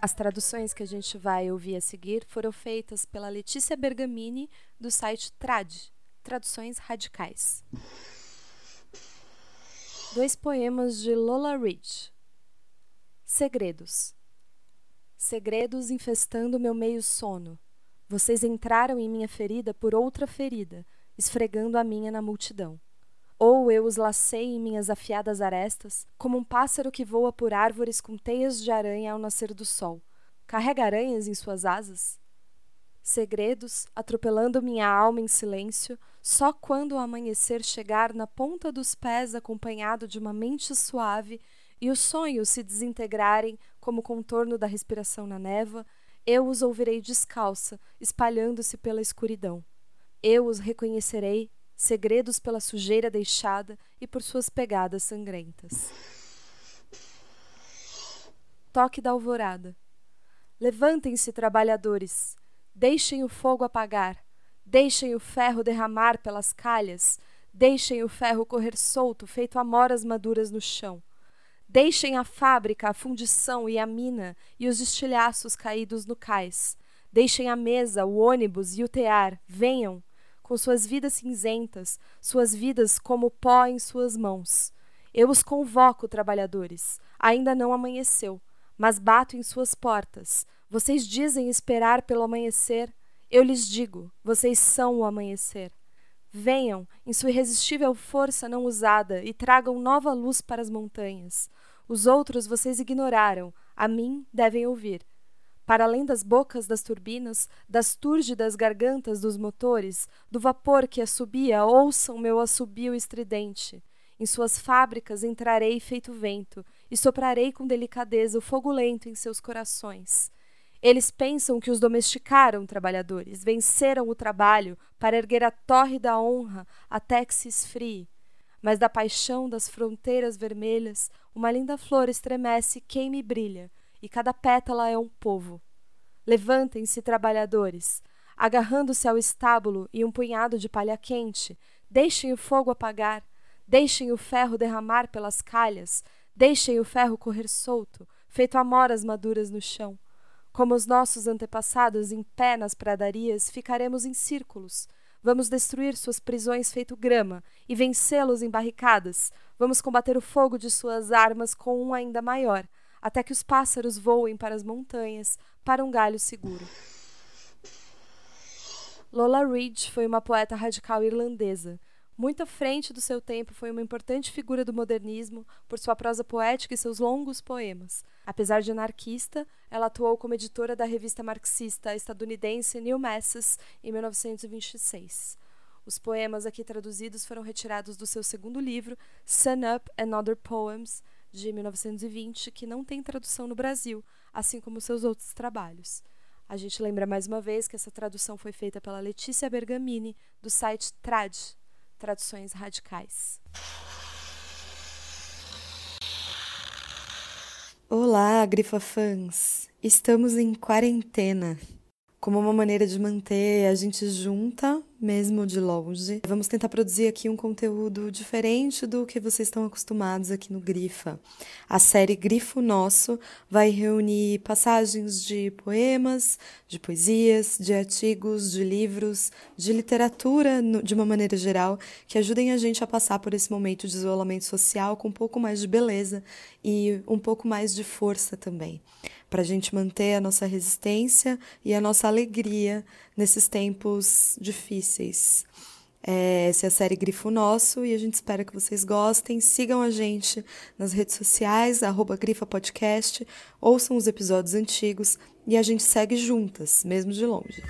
As traduções que a gente vai ouvir a seguir foram feitas pela Letícia Bergamini, do site Trad Traduções Radicais. Dois poemas de Lola Ridge. Segredos. Segredos infestando meu meio sono. Vocês entraram em minha ferida por outra ferida, esfregando a minha na multidão. Ou eu os lacei em minhas afiadas arestas, como um pássaro que voa por árvores com teias de aranha ao nascer do sol. Carrega aranhas em suas asas? Segredos, atropelando minha alma em silêncio, só quando o amanhecer chegar na ponta dos pés acompanhado de uma mente suave e os sonhos se desintegrarem como o contorno da respiração na neva, eu os ouvirei descalça, espalhando-se pela escuridão. Eu os reconhecerei segredos pela sujeira deixada e por suas pegadas sangrentas. Toque da alvorada. Levantem-se, trabalhadores, deixem o fogo apagar, deixem o ferro derramar pelas calhas, deixem o ferro correr solto, feito amoras maduras no chão. Deixem a fábrica, a fundição e a mina e os estilhaços caídos no cais. Deixem a mesa, o ônibus e o tear. Venham, com suas vidas cinzentas, suas vidas como pó em suas mãos. Eu os convoco, trabalhadores. Ainda não amanheceu, mas bato em suas portas. Vocês dizem esperar pelo amanhecer. Eu lhes digo, vocês são o amanhecer. Venham, em sua irresistível força não usada, e tragam nova luz para as montanhas. Os outros vocês ignoraram, a mim devem ouvir para além das bocas das turbinas, das túrgidas gargantas dos motores, do vapor que assobia, ouçam meu assobio estridente. Em suas fábricas entrarei feito vento, e soprarei com delicadeza o fogo lento em seus corações. Eles pensam que os domesticaram, trabalhadores, venceram o trabalho para erguer a torre da honra até que se esfrie. Mas da paixão das fronteiras vermelhas, uma linda flor estremece, queima e brilha, e cada pétala é um povo. Levantem-se, trabalhadores, agarrando-se ao estábulo e um punhado de palha quente, deixem o fogo apagar, deixem o ferro derramar pelas calhas, deixem o ferro correr solto, feito amoras maduras no chão. Como os nossos antepassados em pé nas pradarias, ficaremos em círculos. Vamos destruir suas prisões feito grama e vencê-los em barricadas. Vamos combater o fogo de suas armas com um ainda maior, até que os pássaros voem para as montanhas, para um galho seguro. Lola Ridge foi uma poeta radical irlandesa. Muito à frente do seu tempo, foi uma importante figura do modernismo por sua prosa poética e seus longos poemas. Apesar de anarquista, ela atuou como editora da revista marxista estadunidense New Masses em 1926. Os poemas aqui traduzidos foram retirados do seu segundo livro, Sun Up and Other Poems, de 1920, que não tem tradução no Brasil, assim como seus outros trabalhos. A gente lembra mais uma vez que essa tradução foi feita pela Letícia Bergamini, do site Trad Traduções Radicais. Olá, Grifa fãs! Estamos em quarentena como uma maneira de manter a gente junta, mesmo de longe. Vamos tentar produzir aqui um conteúdo diferente do que vocês estão acostumados aqui no Grifa. A série Grifo Nosso vai reunir passagens de poemas, de poesias, de artigos, de livros, de literatura de uma maneira geral, que ajudem a gente a passar por esse momento de isolamento social com um pouco mais de beleza e um pouco mais de força também para a gente manter a nossa resistência e a nossa alegria nesses tempos difíceis. É, essa é a série Grifo Nosso e a gente espera que vocês gostem. Sigam a gente nas redes sociais, arroba Grifa Podcast, ouçam os episódios antigos e a gente segue juntas, mesmo de longe.